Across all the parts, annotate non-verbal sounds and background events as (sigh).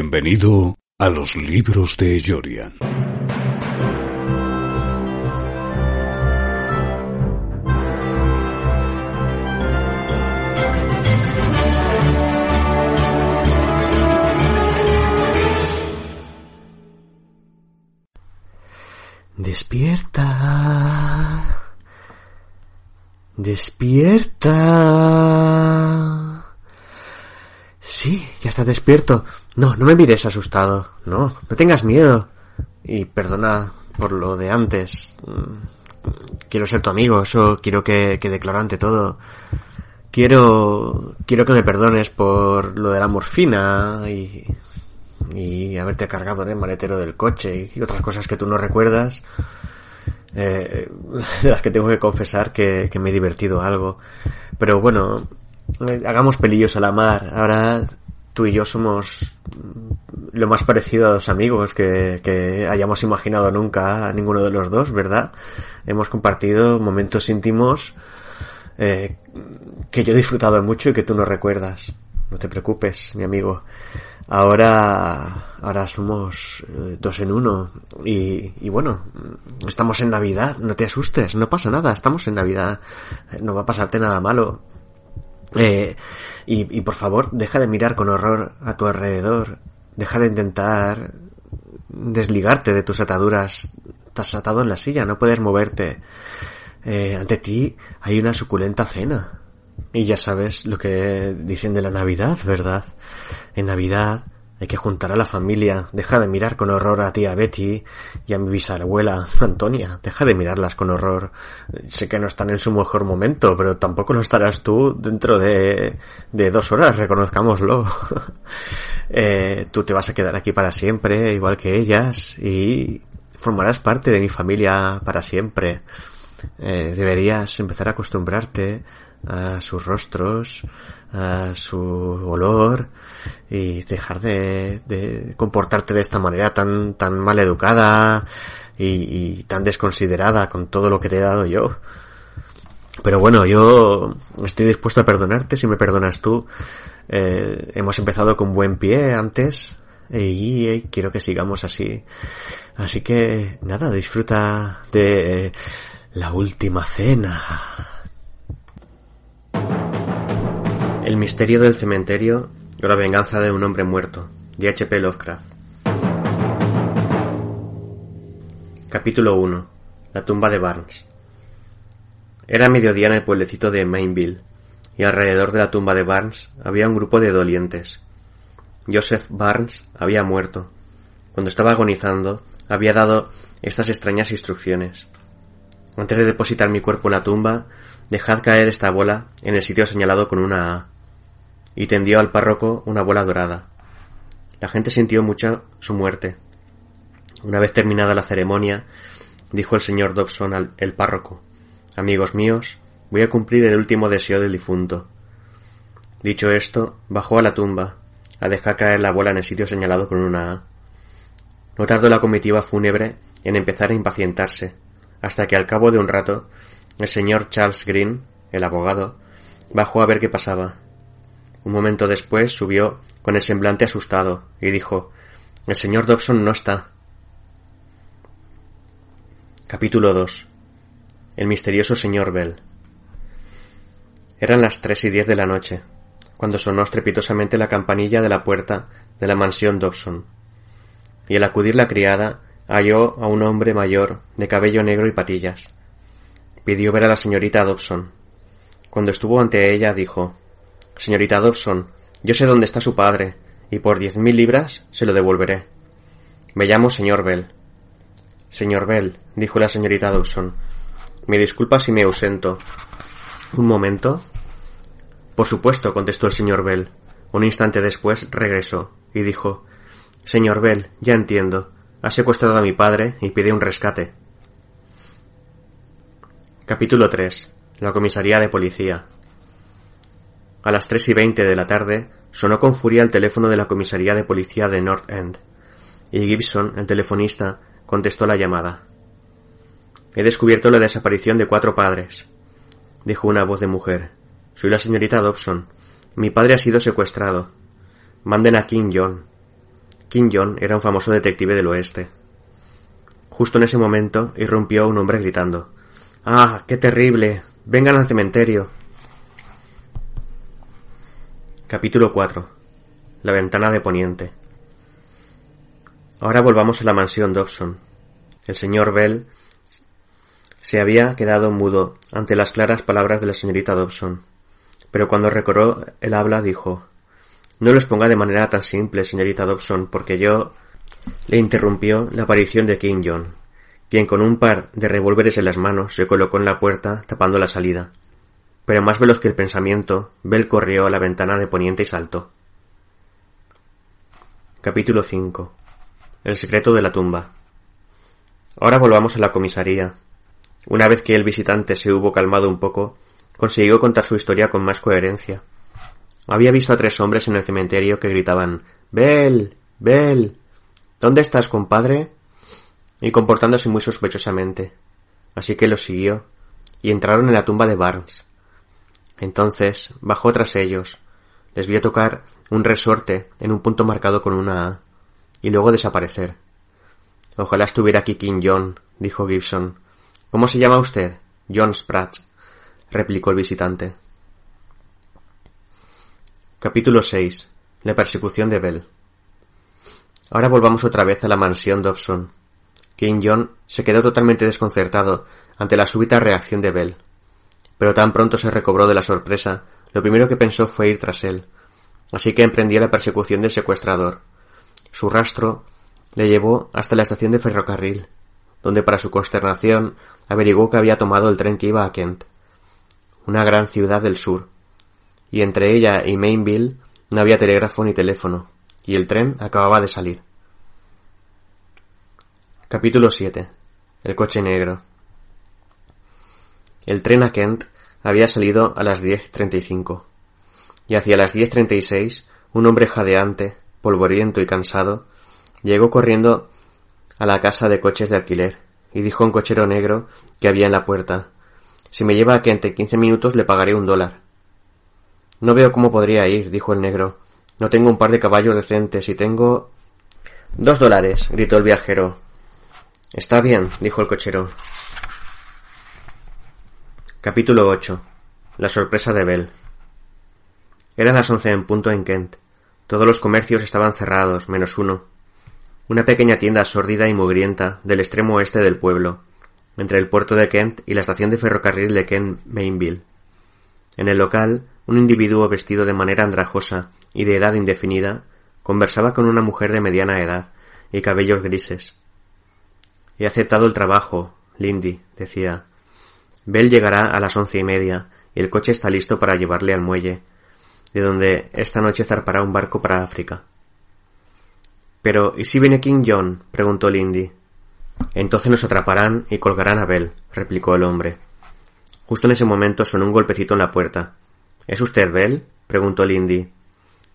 Bienvenido a los libros de Jorian. Despierta. Despierta. Sí, ya está despierto. No, no me mires asustado. No, no tengas miedo. Y perdona por lo de antes. Mm, quiero ser tu amigo, eso quiero que quede claro ante todo. Quiero, quiero que me perdones por lo de la morfina y, y haberte cargado en el maletero del coche y otras cosas que tú no recuerdas. Eh, (laughs) de las que tengo que confesar que, que me he divertido algo. Pero bueno, eh, hagamos pelillos a la mar. Ahora tú y yo somos lo más parecido a dos amigos que, hayamos imaginado nunca a ninguno de los dos, ¿verdad? Hemos compartido momentos íntimos eh, que yo he disfrutado mucho y que tú no recuerdas. No te preocupes, mi amigo. Ahora, ahora somos eh, dos en uno y, y bueno, estamos en Navidad. No te asustes, no pasa nada. Estamos en Navidad. No va a pasarte nada malo. Eh, y, por favor, deja de mirar con horror a tu alrededor. Deja de intentar desligarte de tus ataduras. Estás atado en la silla, no puedes moverte. Eh, ante ti hay una suculenta cena. Y ya sabes lo que dicen de la Navidad, ¿verdad? En Navidad hay que juntar a la familia. Deja de mirar con horror a tía Betty y a mi bisabuela (laughs) Antonia. Deja de mirarlas con horror. Sé que no están en su mejor momento, pero tampoco lo estarás tú dentro de, de dos horas, reconozcámoslo. (laughs) eh, tú te vas a quedar aquí para siempre, igual que ellas, y formarás parte de mi familia para siempre. Eh, deberías empezar a acostumbrarte a sus rostros, a su olor y dejar de, de comportarte de esta manera tan, tan mal educada y, tan desconsiderada con todo lo que te he dado yo. Pero bueno, yo estoy dispuesto a perdonarte si me perdonas tú. Eh, hemos empezado con buen pie antes y quiero que sigamos así. Así que nada, disfruta de la última cena. El misterio del cementerio o la venganza de un hombre muerto, de H.P. Lovecraft. Capítulo 1. La tumba de Barnes. Era mediodía en el pueblecito de Mainville, y alrededor de la tumba de Barnes había un grupo de dolientes. Joseph Barnes había muerto. Cuando estaba agonizando, había dado estas extrañas instrucciones. Antes de depositar mi cuerpo en la tumba, dejad caer esta bola en el sitio señalado con una A y tendió al párroco una bola dorada. La gente sintió mucho su muerte. Una vez terminada la ceremonia, dijo el señor Dobson al párroco Amigos míos, voy a cumplir el último deseo del difunto. Dicho esto, bajó a la tumba, a dejar caer la bola en el sitio señalado con una A. No tardó la comitiva fúnebre en empezar a impacientarse, hasta que al cabo de un rato, el señor Charles Green, el abogado, bajó a ver qué pasaba. Un momento después subió con el semblante asustado y dijo El señor Dobson no está. Capítulo 2 El misterioso señor Bell Eran las tres y diez de la noche, cuando sonó estrepitosamente la campanilla de la puerta de la mansión Dobson, y al acudir la criada halló a un hombre mayor de cabello negro y patillas. Pidió ver a la señorita Dobson. Cuando estuvo ante ella, dijo Señorita Dobson, yo sé dónde está su padre, y por diez mil libras se lo devolveré. Me llamo señor Bell. Señor Bell, dijo la señorita Dobson, me disculpa si me ausento. Un momento. Por supuesto, contestó el señor Bell. Un instante después regresó y dijo Señor Bell, ya entiendo. Ha secuestrado a mi padre y pide un rescate. Capítulo 3. La comisaría de policía. A las tres y veinte de la tarde sonó con furia el teléfono de la comisaría de policía de North End, y Gibson, el telefonista, contestó la llamada. He descubierto la desaparición de cuatro padres, dijo una voz de mujer. Soy la señorita Dobson. Mi padre ha sido secuestrado. Manden a King John. King John era un famoso detective del oeste. Justo en ese momento irrumpió un hombre gritando Ah, qué terrible. Vengan al cementerio. Capítulo 4. La ventana de poniente. Ahora volvamos a la mansión Dobson. El señor Bell se había quedado mudo ante las claras palabras de la señorita Dobson, pero cuando recobró el habla dijo No los ponga de manera tan simple, señorita Dobson, porque yo le interrumpió la aparición de King John, quien con un par de revólveres en las manos se colocó en la puerta tapando la salida pero más veloz que el pensamiento, Bell corrió a la ventana de poniente y saltó. Capítulo 5. El secreto de la tumba. Ahora volvamos a la comisaría. Una vez que el visitante se hubo calmado un poco, consiguió contar su historia con más coherencia. Había visto a tres hombres en el cementerio que gritaban Bell. Bell. ¿Dónde estás, compadre? y comportándose muy sospechosamente. Así que los siguió, y entraron en la tumba de Barnes. Entonces bajó tras ellos, les vio tocar un resorte en un punto marcado con una A, y luego desaparecer. Ojalá estuviera aquí King John, dijo Gibson. ¿Cómo se llama usted? John Spratt, replicó el visitante. Capítulo 6. La persecución de Bell. Ahora volvamos otra vez a la mansión Dobson. King John se quedó totalmente desconcertado ante la súbita reacción de Bell pero tan pronto se recobró de la sorpresa, lo primero que pensó fue ir tras él. Así que emprendió la persecución del secuestrador. Su rastro le llevó hasta la estación de ferrocarril, donde para su consternación averiguó que había tomado el tren que iba a Kent, una gran ciudad del sur, y entre ella y Mainville no había telégrafo ni teléfono, y el tren acababa de salir. Capítulo 7. El coche negro. El tren a Kent había salido a las diez treinta y cinco, y hacia las diez treinta y seis un hombre jadeante, polvoriento y cansado, llegó corriendo a la casa de coches de alquiler y dijo a un cochero negro que había en la puerta Si me lleva a Kent en quince minutos le pagaré un dólar. No veo cómo podría ir, dijo el negro. No tengo un par de caballos decentes y tengo. Dos dólares, gritó el viajero. Está bien, dijo el cochero. Capítulo 8. La sorpresa de Bell. Eran las once en punto en Kent. Todos los comercios estaban cerrados, menos uno. Una pequeña tienda sórdida y mugrienta del extremo oeste del pueblo, entre el puerto de Kent y la estación de ferrocarril de Kent Mainville. En el local, un individuo vestido de manera andrajosa y de edad indefinida conversaba con una mujer de mediana edad y cabellos grises. He aceptado el trabajo, Lindy, decía. Bell llegará a las once y media, y el coche está listo para llevarle al muelle, de donde esta noche zarpará un barco para África. Pero, ¿y si viene King John? preguntó Lindy. Entonces nos atraparán y colgarán a Bell, replicó el hombre. Justo en ese momento sonó un golpecito en la puerta. ¿Es usted Bell? preguntó Lindy.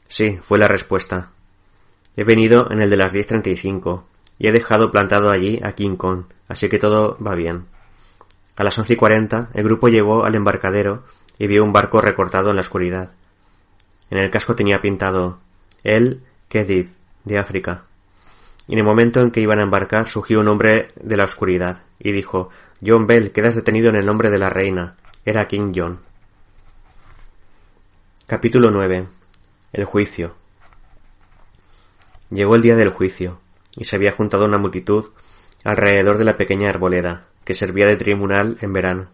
Sí, fue la respuesta. He venido en el de las diez treinta y cinco, y he dejado plantado allí a King Kong, así que todo va bien. A las once y cuarenta el grupo llegó al embarcadero y vio un barco recortado en la oscuridad. En el casco tenía pintado El Khedive de África. Y en el momento en que iban a embarcar surgió un hombre de la oscuridad y dijo John Bell, quedas detenido en el nombre de la reina. Era King John. Capítulo 9. El juicio. Llegó el día del juicio, y se había juntado una multitud alrededor de la pequeña arboleda, que servía de tribunal en verano,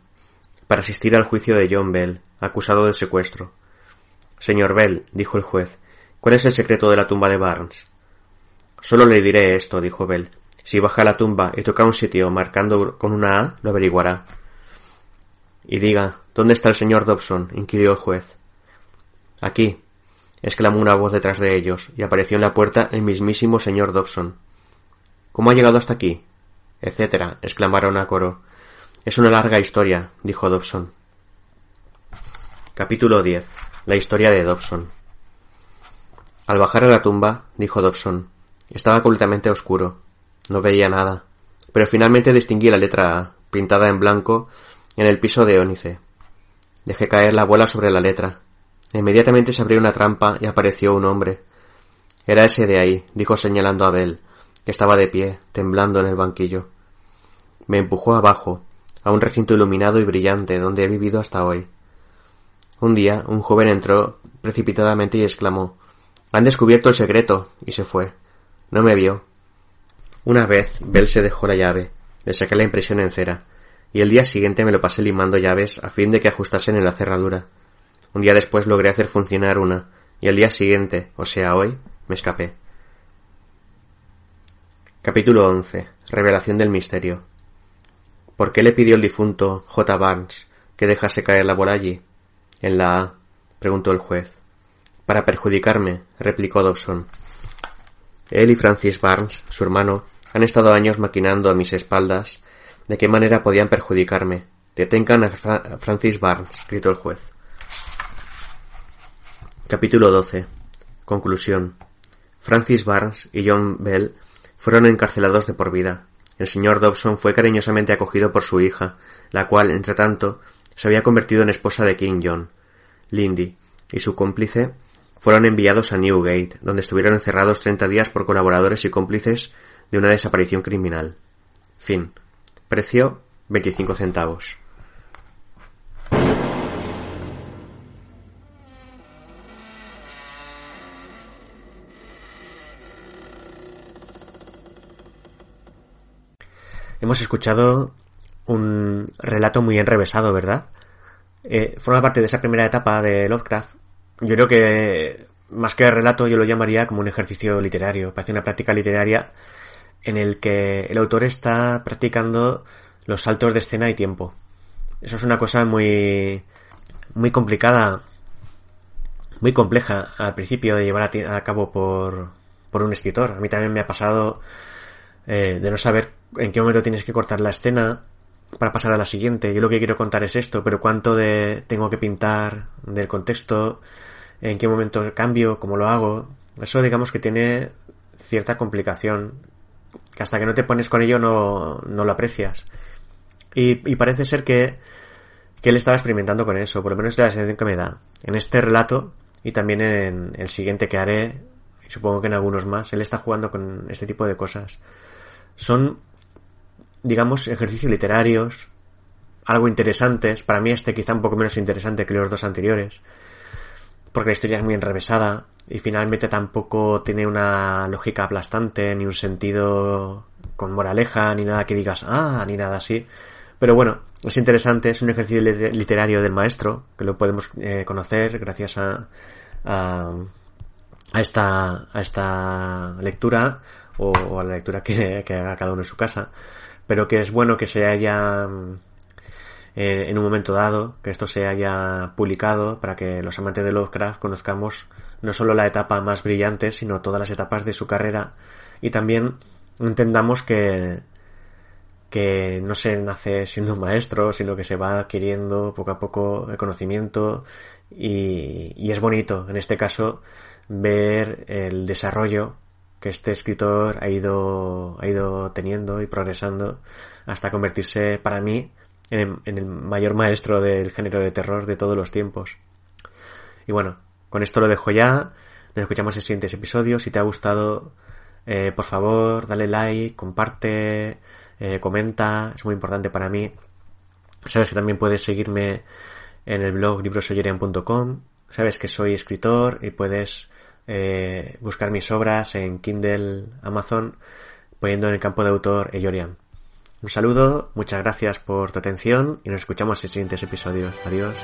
para asistir al juicio de John Bell, acusado de secuestro. Señor Bell, dijo el juez, ¿cuál es el secreto de la tumba de Barnes? Solo le diré esto, dijo Bell. Si baja a la tumba y toca un sitio marcando con una A, lo averiguará. Y diga, ¿dónde está el señor Dobson? inquirió el juez. Aquí, exclamó una voz detrás de ellos, y apareció en la puerta el mismísimo señor Dobson. ¿Cómo ha llegado hasta aquí? etcétera, exclamaron a coro. Es una larga historia, dijo Dobson. Capítulo 10. La historia de Dobson. Al bajar a la tumba, dijo Dobson, estaba completamente oscuro. No veía nada, pero finalmente distinguí la letra A, pintada en blanco, en el piso de ónice. Dejé caer la bola sobre la letra. Inmediatamente se abrió una trampa y apareció un hombre. Era ese de ahí, dijo señalando a Bell, que estaba de pie, temblando en el banquillo. Me empujó abajo, a un recinto iluminado y brillante donde he vivido hasta hoy. Un día un joven entró precipitadamente y exclamó Han descubierto el secreto. y se fue. No me vio. Una vez Bell se dejó la llave, le saqué la impresión en cera, y el día siguiente me lo pasé limando llaves a fin de que ajustasen en la cerradura. Un día después logré hacer funcionar una, y el día siguiente, o sea hoy, me escapé. Capítulo 11. Revelación del misterio. ¿Por qué le pidió el difunto J. Barnes que dejase caer la bola allí? En la A, preguntó el juez. Para perjudicarme, replicó Dobson. Él y Francis Barnes, su hermano, han estado años maquinando a mis espaldas de qué manera podían perjudicarme. Detengan a Francis Barnes, gritó el juez. Capítulo 12. Conclusión. Francis Barnes y John Bell fueron encarcelados de por vida. El señor Dobson fue cariñosamente acogido por su hija, la cual, entre tanto, se había convertido en esposa de King John. Lindy y su cómplice fueron enviados a Newgate, donde estuvieron encerrados treinta días por colaboradores y cómplices de una desaparición criminal. Fin. Precio veinticinco centavos. Hemos escuchado un relato muy enrevesado, ¿verdad? Eh, forma parte de esa primera etapa de Lovecraft. Yo creo que más que relato yo lo llamaría como un ejercicio literario, parece una práctica literaria en el que el autor está practicando los saltos de escena y tiempo. Eso es una cosa muy muy complicada, muy compleja al principio de llevar a, cabo por, por un escritor. A mí también me ha pasado eh, de no saber en qué momento tienes que cortar la escena para pasar a la siguiente. Yo lo que quiero contar es esto, pero cuánto de tengo que pintar del contexto, en qué momento cambio, cómo lo hago. Eso digamos que tiene cierta complicación, que hasta que no te pones con ello no, no lo aprecias. Y, y parece ser que, que él estaba experimentando con eso, por lo menos es la sensación que me da. En este relato y también en el siguiente que haré, y supongo que en algunos más, él está jugando con este tipo de cosas. Son digamos, ejercicios literarios, algo interesantes. Para mí este quizá un poco menos interesante que los dos anteriores, porque la historia es muy enrevesada y finalmente tampoco tiene una lógica aplastante, ni un sentido con moraleja, ni nada que digas, ah, ni nada así. Pero bueno, es interesante, es un ejercicio literario del maestro, que lo podemos eh, conocer gracias a, a, a, esta, a esta lectura o, a la lectura que, que haga cada uno en su casa pero que es bueno que se haya eh, en un momento dado, que esto se haya publicado para que los amantes de Lovecraft conozcamos no solo la etapa más brillante, sino todas las etapas de su carrera. Y también entendamos que que no se nace siendo un maestro, sino que se va adquiriendo poco a poco el conocimiento. Y, y es bonito, en este caso, ver el desarrollo que este escritor ha ido, ha ido teniendo y progresando hasta convertirse para mí en, el mayor maestro del género de terror de todos los tiempos. Y bueno, con esto lo dejo ya. Nos escuchamos en siguientes episodios. Si te ha gustado, eh, por favor, dale like, comparte, eh, comenta. Es muy importante para mí. Sabes que también puedes seguirme en el blog librosoyerian.com. Sabes que soy escritor y puedes eh, buscar mis obras en Kindle, Amazon, poniendo en el campo de autor Eyorian. Un saludo, muchas gracias por tu atención y nos escuchamos en siguientes episodios. Adiós.